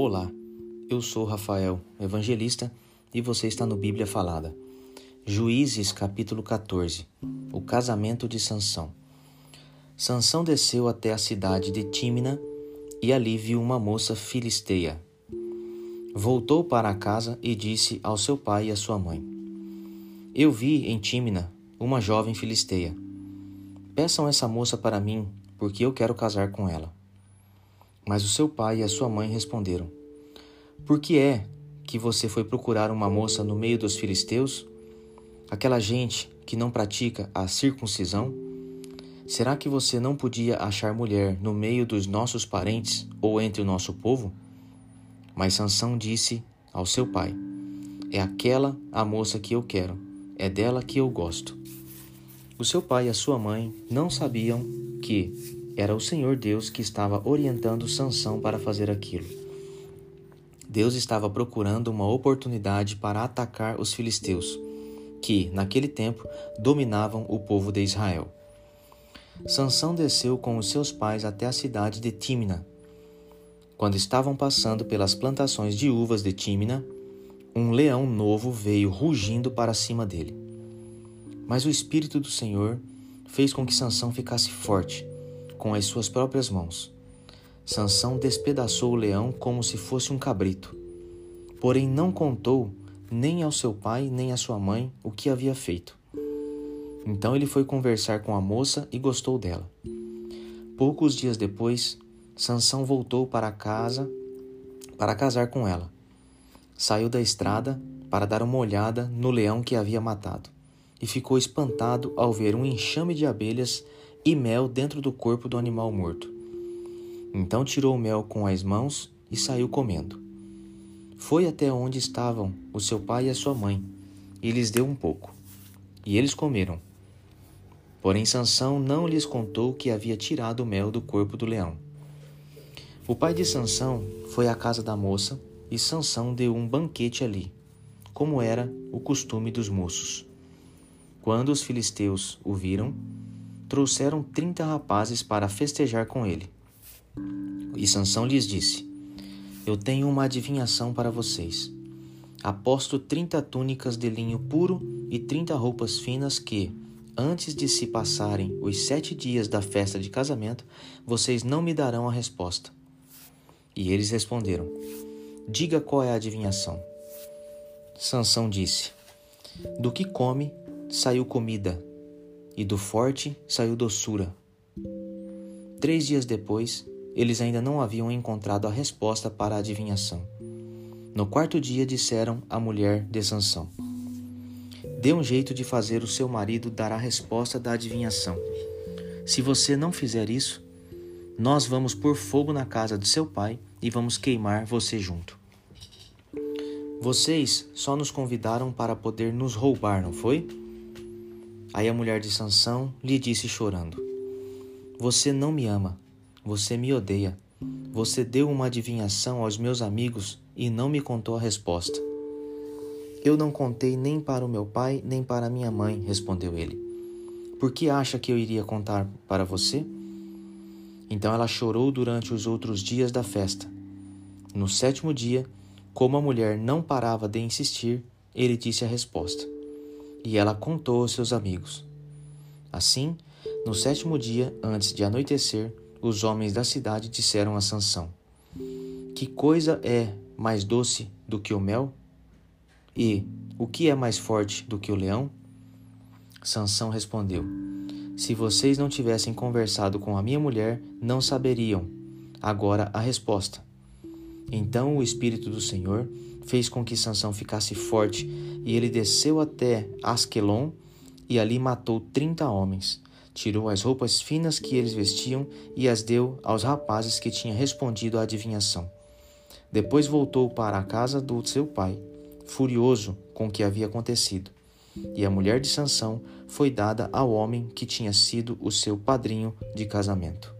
Olá, eu sou Rafael, evangelista, e você está no Bíblia Falada. Juízes capítulo 14 O casamento de Sansão. Sansão desceu até a cidade de Tímina e ali viu uma moça filisteia. Voltou para casa e disse ao seu pai e à sua mãe: Eu vi em Tímina uma jovem filisteia. Peçam essa moça para mim, porque eu quero casar com ela. Mas o seu pai e a sua mãe responderam: Por que é que você foi procurar uma moça no meio dos filisteus? Aquela gente que não pratica a circuncisão? Será que você não podia achar mulher no meio dos nossos parentes ou entre o nosso povo? Mas Sansão disse ao seu pai: É aquela a moça que eu quero, é dela que eu gosto. O seu pai e a sua mãe não sabiam que era o Senhor Deus que estava orientando Sansão para fazer aquilo. Deus estava procurando uma oportunidade para atacar os filisteus, que, naquele tempo, dominavam o povo de Israel. Sansão desceu com os seus pais até a cidade de Tímina. Quando estavam passando pelas plantações de uvas de Tímina, um leão novo veio rugindo para cima dele. Mas o espírito do Senhor fez com que Sansão ficasse forte com as suas próprias mãos. Sansão despedaçou o leão como se fosse um cabrito. Porém não contou nem ao seu pai nem à sua mãe o que havia feito. Então ele foi conversar com a moça e gostou dela. Poucos dias depois, Sansão voltou para casa para casar com ela. Saiu da estrada para dar uma olhada no leão que havia matado e ficou espantado ao ver um enxame de abelhas e mel dentro do corpo do animal morto. Então tirou o mel com as mãos e saiu comendo. Foi até onde estavam o seu pai e a sua mãe, e lhes deu um pouco. E eles comeram. Porém Sansão não lhes contou que havia tirado o mel do corpo do leão. O pai de Sansão foi à casa da moça, e Sansão deu um banquete ali, como era o costume dos moços. Quando os filisteus o viram, trouxeram trinta rapazes para festejar com ele. E Sansão lhes disse: Eu tenho uma adivinhação para vocês. Aposto trinta túnicas de linho puro e trinta roupas finas que, antes de se passarem os sete dias da festa de casamento, vocês não me darão a resposta. E eles responderam: Diga qual é a adivinhação. Sansão disse: Do que come saiu comida, e do forte saiu doçura. Três dias depois, eles ainda não haviam encontrado a resposta para a adivinhação. No quarto dia disseram à mulher de Sansão: Dê um jeito de fazer o seu marido dar a resposta da adivinhação. Se você não fizer isso, nós vamos pôr fogo na casa de seu pai e vamos queimar você junto. Vocês só nos convidaram para poder nos roubar, não foi? Aí a mulher de Sansão lhe disse chorando: Você não me ama, você me odeia. Você deu uma adivinhação aos meus amigos e não me contou a resposta. Eu não contei nem para o meu pai, nem para minha mãe, respondeu ele. Por que acha que eu iria contar para você? Então ela chorou durante os outros dias da festa. No sétimo dia, como a mulher não parava de insistir, ele disse a resposta e ela contou aos seus amigos. Assim, no sétimo dia, antes de anoitecer, os homens da cidade disseram a Sansão: Que coisa é mais doce do que o mel? E o que é mais forte do que o leão? Sansão respondeu: Se vocês não tivessem conversado com a minha mulher, não saberiam agora a resposta. Então o espírito do Senhor fez com que Sansão ficasse forte, e ele desceu até Asquelon e ali matou trinta homens. Tirou as roupas finas que eles vestiam e as deu aos rapazes que tinham respondido à adivinhação. Depois voltou para a casa do seu pai, furioso com o que havia acontecido. E a mulher de Sansão foi dada ao homem que tinha sido o seu padrinho de casamento.